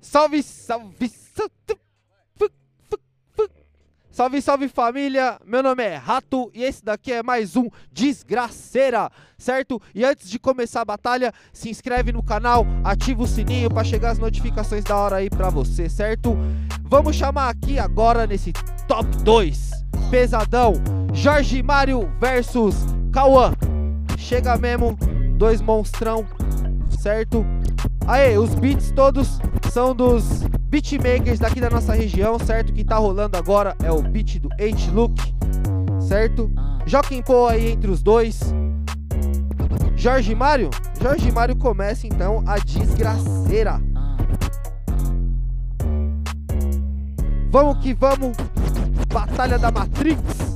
Salve, salve, salve. Salve, família! Meu nome é Rato e esse daqui é mais um Desgraceira, certo? E antes de começar a batalha, se inscreve no canal, ativa o sininho pra chegar as notificações da hora aí pra você, certo? Vamos chamar aqui agora nesse top 2, pesadão, Jorge Mário versus Cauã. Chega mesmo, dois monstrão, certo? Aê, os beats todos são dos beatmakers daqui da nossa região, certo? Que tá rolando agora é o beat do H-Look, certo? Joaquim Pô aí entre os dois. Jorge Mário? Jorge Mário começa então a desgraceira. Vamos que vamos. Batalha da Matrix.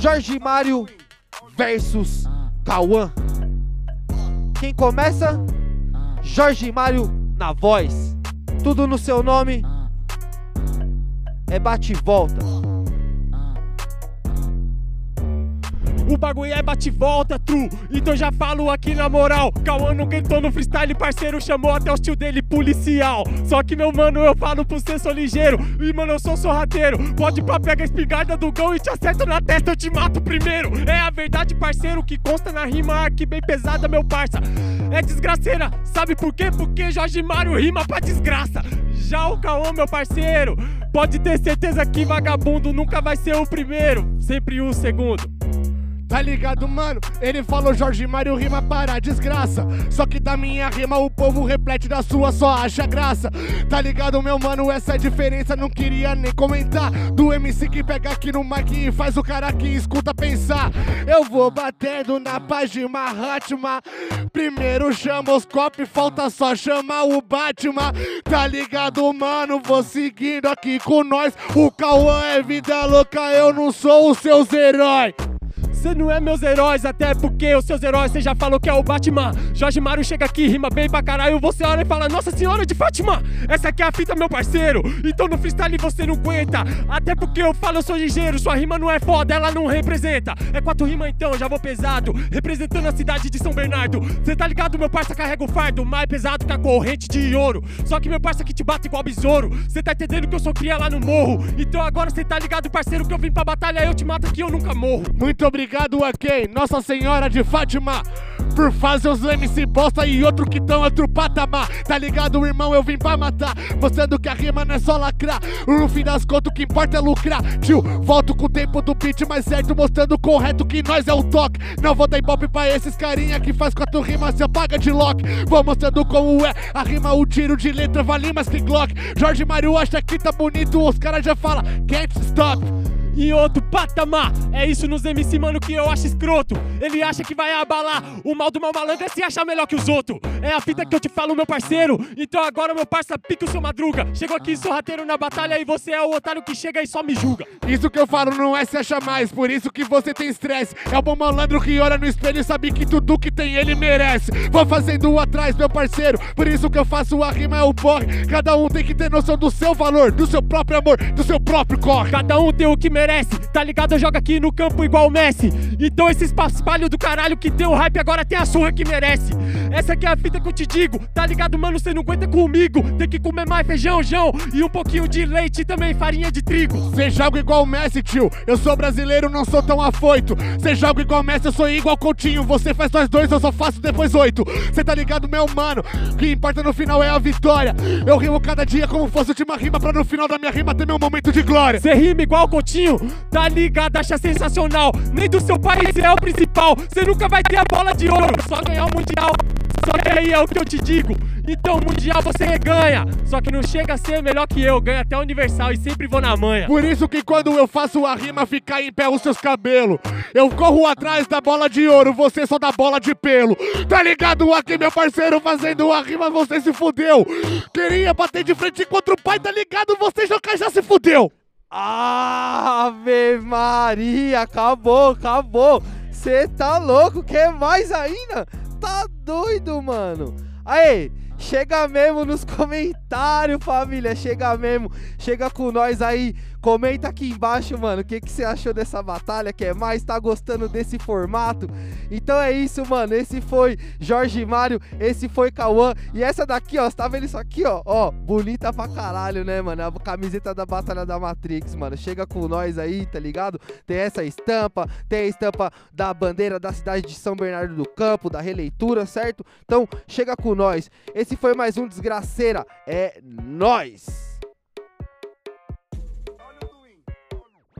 Jorge Mário versus Cauã. Quem começa? Jorge Mário na voz. Tudo no seu nome. É bate e volta. O bagulho é bate volta, true. Então já falo aqui na moral. Cauã não entrou no freestyle, parceiro. Chamou até o tio dele policial. Só que, meu mano, eu falo pro você, sou ligeiro. E, mano, eu sou sorrateiro. Pode pra pega a espingarda do gão e te acerto na testa, eu te mato primeiro. É a verdade, parceiro, que consta na rima aqui bem pesada, meu parça. É desgraceira, sabe por quê? Porque Jorge Mário rima pra desgraça. Já o Cauã, meu parceiro, pode ter certeza que vagabundo nunca vai ser o primeiro, sempre o segundo. Tá ligado, mano? Ele falou Jorge Mário rima para a desgraça. Só que da minha rima o povo replete da sua, só acha graça. Tá ligado, meu mano? Essa é a diferença, não queria nem comentar. Do MC que pega aqui no mic e faz o cara que escuta pensar. Eu vou batendo na página Hatma. Primeiro chama os copos, falta só chamar o Batman. Tá ligado, mano? Vou seguindo aqui com nós. O Cauã é vida louca, eu não sou os seus heróis. Cê não é meus heróis, até porque os seus heróis cê já falou que é o Batman. Jorge Mário chega aqui, rima bem pra caralho. Você olha e fala, Nossa Senhora de Fátima, essa aqui é a fita, meu parceiro. Então no freestyle você não aguenta. Até porque eu falo, eu sou ligeiro, sua rima não é foda, ela não representa. É quatro rimas então, já vou pesado. Representando a cidade de São Bernardo. Cê tá ligado, meu parça carrega o fardo, mais pesado que a corrente de ouro. Só que meu parça que te bate igual besouro. Cê tá entendendo que eu sou cria lá no morro. Então agora cê tá ligado, parceiro, que eu vim pra batalha, eu te mato aqui, eu nunca morro. Muito obrigado a quem? Nossa Senhora de Fátima Por fazer os MC bosta e outro que tão outro patamar. Tá ligado, irmão? Eu vim pra matar. Mostrando que a rima não é só lacrar. No fim das contas o que importa é lucrar. Tio, volto com o tempo do beat mais certo Mostrando correto que nós é o toque. Não vou dar ibope pra esses carinha que faz quatro rimas se apaga de lock. Vou mostrando como é a rima, o tiro de letra vale mais que Glock. Jorge Mário acha que tá bonito, os caras já fala Can't stop em outro patamar. É isso nos MC, mano, que eu acho escroto. Ele acha que vai abalar. O mal do mal malandro é se achar melhor que os outros. É a fita que eu te falo, meu parceiro. Então agora, meu parça, pica o seu madruga. Chego aqui sorrateiro na batalha e você é o otário que chega e só me julga. Isso que eu falo não é se achar mais, por isso que você tem estresse. É o bom malandro que olha no espelho e sabe que tudo que tem ele merece. Vou fazendo atrás, meu parceiro, por isso que eu faço a rima é o porre. Cada um tem que ter noção do seu valor, do seu próprio amor, do seu próprio corre. Cada um tem o que merece. Tá ligado? Eu jogo aqui no campo igual o Messi. Então esses paspalhos do caralho que tem o hype agora tem a surra que merece. Essa aqui é a fita que eu te digo. Tá ligado, mano? Cê não aguenta comigo. Tem que comer mais feijão, jão. E um pouquinho de leite e também farinha de trigo. Cê joga igual o Messi, tio. Eu sou brasileiro, não sou tão afoito. Cê joga igual o Messi, eu sou igual Coutinho. Você faz nós dois, eu só faço depois oito. Cê tá ligado, meu mano? O que importa no final é a vitória. Eu rimo cada dia como fosse a última rima, pra no final da minha rima ter meu momento de glória. Cê rima igual o Coutinho, tá ligado? Acha sensacional. Nem do seu país é o principal. Cê nunca vai ter a bola de ouro, só ganhar o mundial. Só que aí é o que eu te digo. Então, mundial você ganha. Só que não chega a ser melhor que eu. Ganha até universal e sempre vou na manha. Por isso que quando eu faço a rima ficar em pé os seus cabelos. Eu corro atrás da bola de ouro, você só da bola de pelo. Tá ligado aqui, meu parceiro, fazendo a rima, você se fudeu. Queria bater de frente contra o pai, tá ligado? Você já, já se fudeu. Ave Maria, acabou, acabou. Cê tá louco, quer mais ainda? Tá doido, mano. Aí, chega mesmo nos comentários, família. Chega mesmo, chega com nós aí. Comenta aqui embaixo, mano, o que que você achou dessa batalha, quer mais? Tá gostando desse formato? Então é isso, mano. Esse foi Jorge Mário, esse foi Cauã. E essa daqui, ó, você tá vendo isso aqui, ó? Ó, bonita pra caralho, né, mano? A camiseta da Batalha da Matrix, mano. Chega com nós aí, tá ligado? Tem essa estampa, tem a estampa da bandeira da cidade de São Bernardo do Campo, da releitura, certo? Então, chega com nós. Esse foi mais um Desgraceira. É nós.